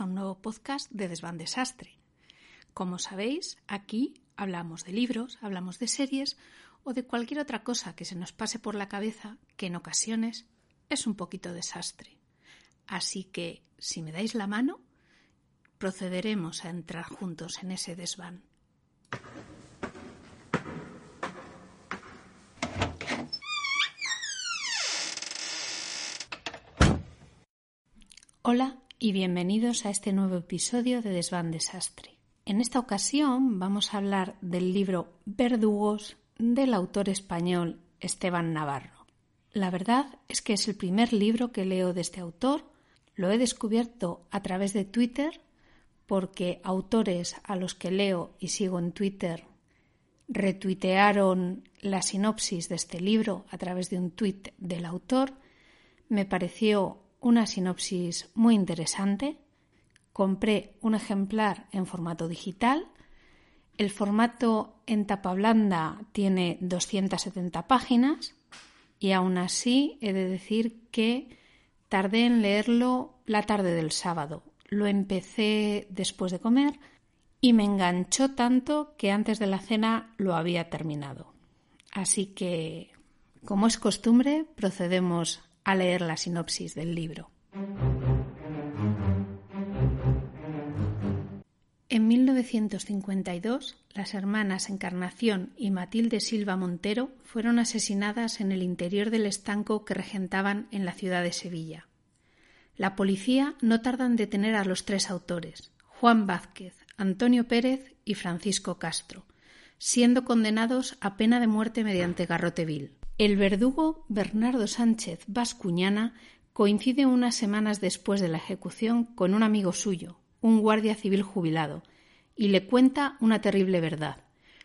A un nuevo podcast de Desván Desastre. Como sabéis, aquí hablamos de libros, hablamos de series o de cualquier otra cosa que se nos pase por la cabeza que en ocasiones es un poquito desastre. Así que, si me dais la mano, procederemos a entrar juntos en ese desván. Hola y bienvenidos a este nuevo episodio de Desván Desastre. En esta ocasión vamos a hablar del libro Verdugos del autor español Esteban Navarro. La verdad es que es el primer libro que leo de este autor. Lo he descubierto a través de Twitter porque autores a los que leo y sigo en Twitter retuitearon la sinopsis de este libro a través de un tuit del autor. Me pareció una sinopsis muy interesante. Compré un ejemplar en formato digital. El formato en tapa blanda tiene 270 páginas y aún así he de decir que tardé en leerlo la tarde del sábado. Lo empecé después de comer y me enganchó tanto que antes de la cena lo había terminado. Así que, como es costumbre, procedemos a leer la sinopsis del libro. En 1952, las hermanas Encarnación y Matilde Silva Montero fueron asesinadas en el interior del estanco que regentaban en la ciudad de Sevilla. La policía no tarda en detener a los tres autores, Juan Vázquez, Antonio Pérez y Francisco Castro, siendo condenados a pena de muerte mediante garrote vil. El verdugo Bernardo Sánchez Vascuñana coincide unas semanas después de la ejecución con un amigo suyo, un guardia civil jubilado, y le cuenta una terrible verdad.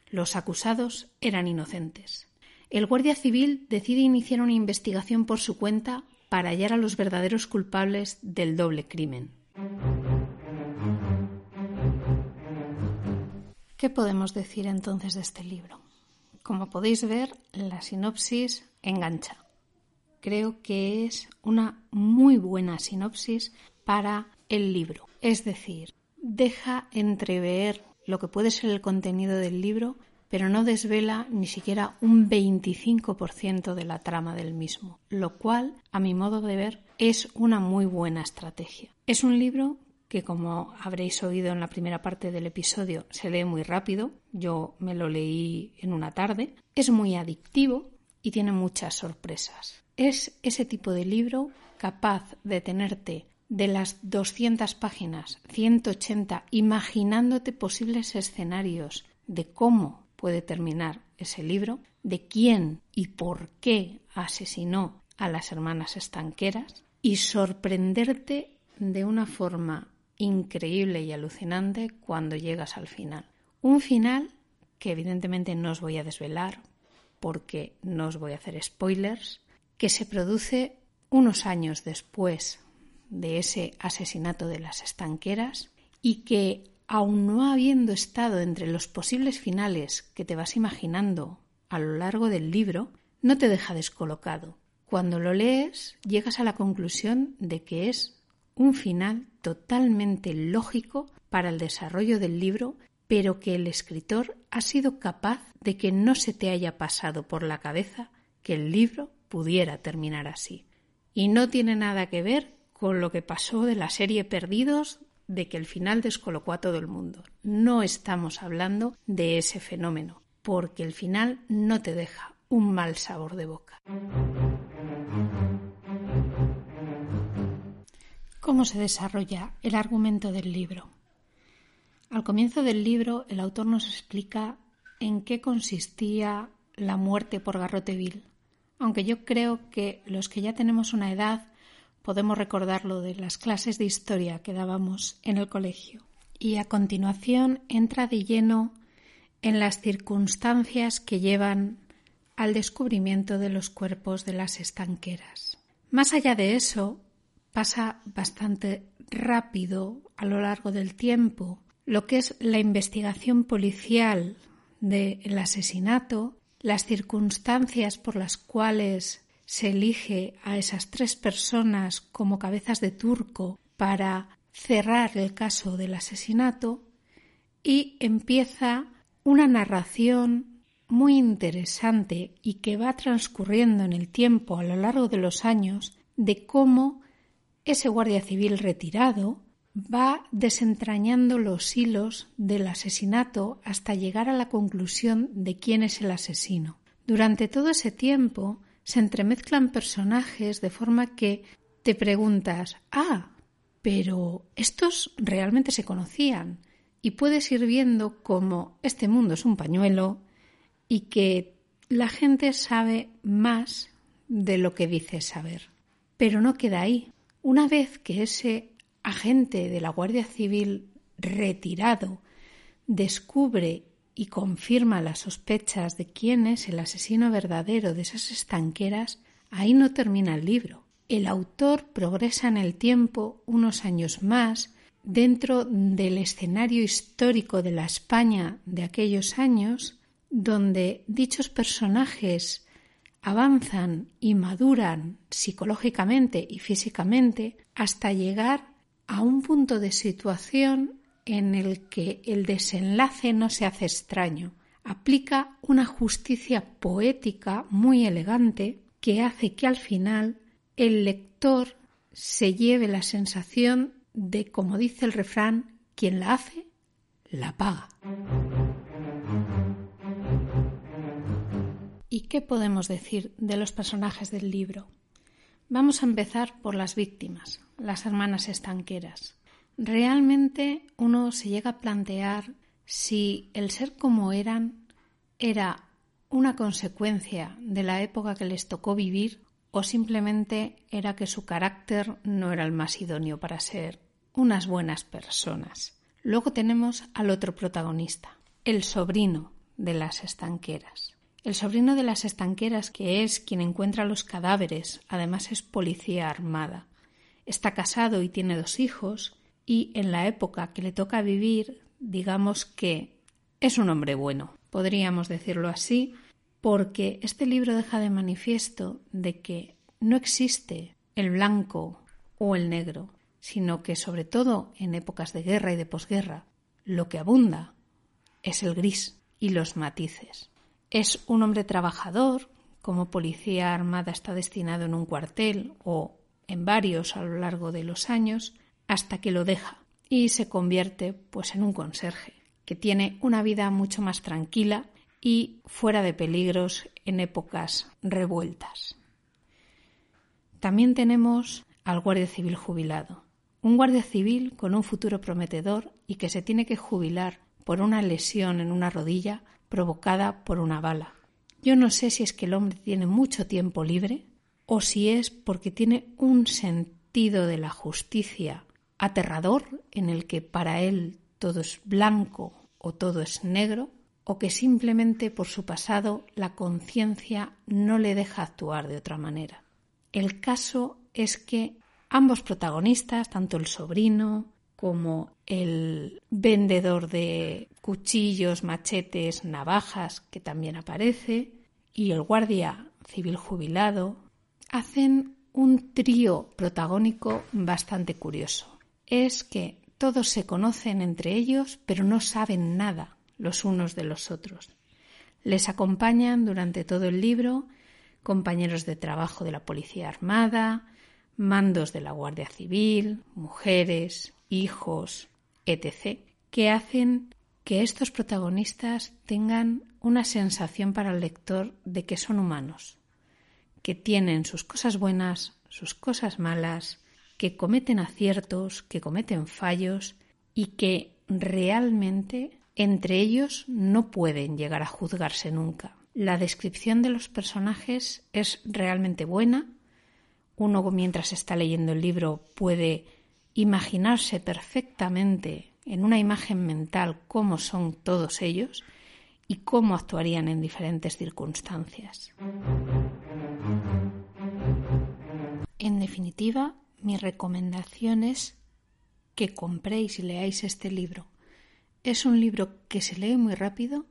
Los acusados eran inocentes. El guardia civil decide iniciar una investigación por su cuenta para hallar a los verdaderos culpables del doble crimen. ¿Qué podemos decir entonces de este libro? Como podéis ver, la sinopsis engancha. Creo que es una muy buena sinopsis para el libro. Es decir, deja entrever lo que puede ser el contenido del libro, pero no desvela ni siquiera un 25% de la trama del mismo, lo cual, a mi modo de ver, es una muy buena estrategia. Es un libro que como habréis oído en la primera parte del episodio se lee muy rápido, yo me lo leí en una tarde, es muy adictivo y tiene muchas sorpresas. Es ese tipo de libro capaz de tenerte de las 200 páginas, 180, imaginándote posibles escenarios de cómo puede terminar ese libro, de quién y por qué asesinó a las hermanas estanqueras y sorprenderte de una forma increíble y alucinante cuando llegas al final. Un final que evidentemente no os voy a desvelar porque no os voy a hacer spoilers, que se produce unos años después de ese asesinato de las estanqueras y que, aun no habiendo estado entre los posibles finales que te vas imaginando a lo largo del libro, no te deja descolocado. Cuando lo lees, llegas a la conclusión de que es un final totalmente lógico para el desarrollo del libro, pero que el escritor ha sido capaz de que no se te haya pasado por la cabeza que el libro pudiera terminar así. Y no tiene nada que ver con lo que pasó de la serie Perdidos, de que el final descolocó a todo el mundo. No estamos hablando de ese fenómeno, porque el final no te deja un mal sabor de boca. ¿Cómo se desarrolla el argumento del libro? Al comienzo del libro, el autor nos explica en qué consistía la muerte por garrote vil, aunque yo creo que los que ya tenemos una edad podemos recordarlo de las clases de historia que dábamos en el colegio. Y a continuación entra de lleno en las circunstancias que llevan al descubrimiento de los cuerpos de las estanqueras. Más allá de eso, pasa bastante rápido a lo largo del tiempo. Lo que es la investigación policial del asesinato, las circunstancias por las cuales se elige a esas tres personas como cabezas de turco para cerrar el caso del asesinato y empieza una narración muy interesante y que va transcurriendo en el tiempo a lo largo de los años de cómo ese guardia civil retirado va desentrañando los hilos del asesinato hasta llegar a la conclusión de quién es el asesino. Durante todo ese tiempo se entremezclan personajes de forma que te preguntas, ah, pero estos realmente se conocían y puedes ir viendo cómo este mundo es un pañuelo y que la gente sabe más de lo que dice saber. Pero no queda ahí. Una vez que ese agente de la Guardia Civil retirado descubre y confirma las sospechas de quién es el asesino verdadero de esas estanqueras, ahí no termina el libro. El autor progresa en el tiempo unos años más dentro del escenario histórico de la España de aquellos años, donde dichos personajes avanzan y maduran psicológicamente y físicamente hasta llegar a un punto de situación en el que el desenlace no se hace extraño. Aplica una justicia poética muy elegante que hace que al final el lector se lleve la sensación de, como dice el refrán, quien la hace, la paga. ¿Y qué podemos decir de los personajes del libro? Vamos a empezar por las víctimas, las hermanas estanqueras. Realmente uno se llega a plantear si el ser como eran era una consecuencia de la época que les tocó vivir o simplemente era que su carácter no era el más idóneo para ser unas buenas personas. Luego tenemos al otro protagonista, el sobrino de las estanqueras. El sobrino de las estanqueras, que es quien encuentra los cadáveres, además es policía armada. Está casado y tiene dos hijos, y en la época que le toca vivir, digamos que es un hombre bueno, podríamos decirlo así, porque este libro deja de manifiesto de que no existe el blanco o el negro, sino que sobre todo en épocas de guerra y de posguerra, lo que abunda es el gris y los matices. Es un hombre trabajador, como policía armada está destinado en un cuartel o en varios a lo largo de los años, hasta que lo deja y se convierte pues en un conserje, que tiene una vida mucho más tranquila y fuera de peligros en épocas revueltas. También tenemos al guardia civil jubilado, un guardia civil con un futuro prometedor y que se tiene que jubilar por una lesión en una rodilla provocada por una bala. Yo no sé si es que el hombre tiene mucho tiempo libre o si es porque tiene un sentido de la justicia aterrador en el que para él todo es blanco o todo es negro, o que simplemente por su pasado la conciencia no le deja actuar de otra manera. El caso es que ambos protagonistas, tanto el sobrino como el vendedor de cuchillos, machetes, navajas, que también aparece, y el guardia civil jubilado, hacen un trío protagónico bastante curioso. Es que todos se conocen entre ellos, pero no saben nada los unos de los otros. Les acompañan durante todo el libro compañeros de trabajo de la Policía Armada, mandos de la Guardia Civil, mujeres, hijos, etc., que hacen que estos protagonistas tengan una sensación para el lector de que son humanos, que tienen sus cosas buenas, sus cosas malas, que cometen aciertos, que cometen fallos y que realmente Entre ellos no pueden llegar a juzgarse nunca. La descripción de los personajes es realmente buena. Uno mientras está leyendo el libro puede imaginarse perfectamente en una imagen mental cómo son todos ellos y cómo actuarían en diferentes circunstancias. En definitiva, mi recomendación es que compréis y leáis este libro. Es un libro que se lee muy rápido,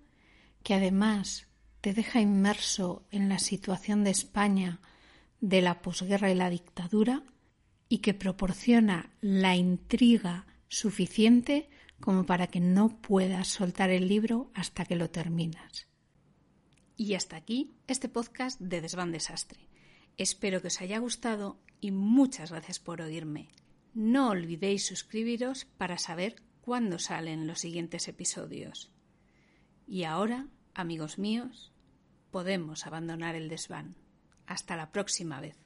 que además te deja inmerso en la situación de España de la posguerra y la dictadura y que proporciona la intriga suficiente como para que no puedas soltar el libro hasta que lo terminas. Y hasta aquí este podcast de Desván Desastre. Espero que os haya gustado y muchas gracias por oírme. No olvidéis suscribiros para saber cuándo salen los siguientes episodios. Y ahora, amigos míos, podemos abandonar el desván. Hasta la próxima vez.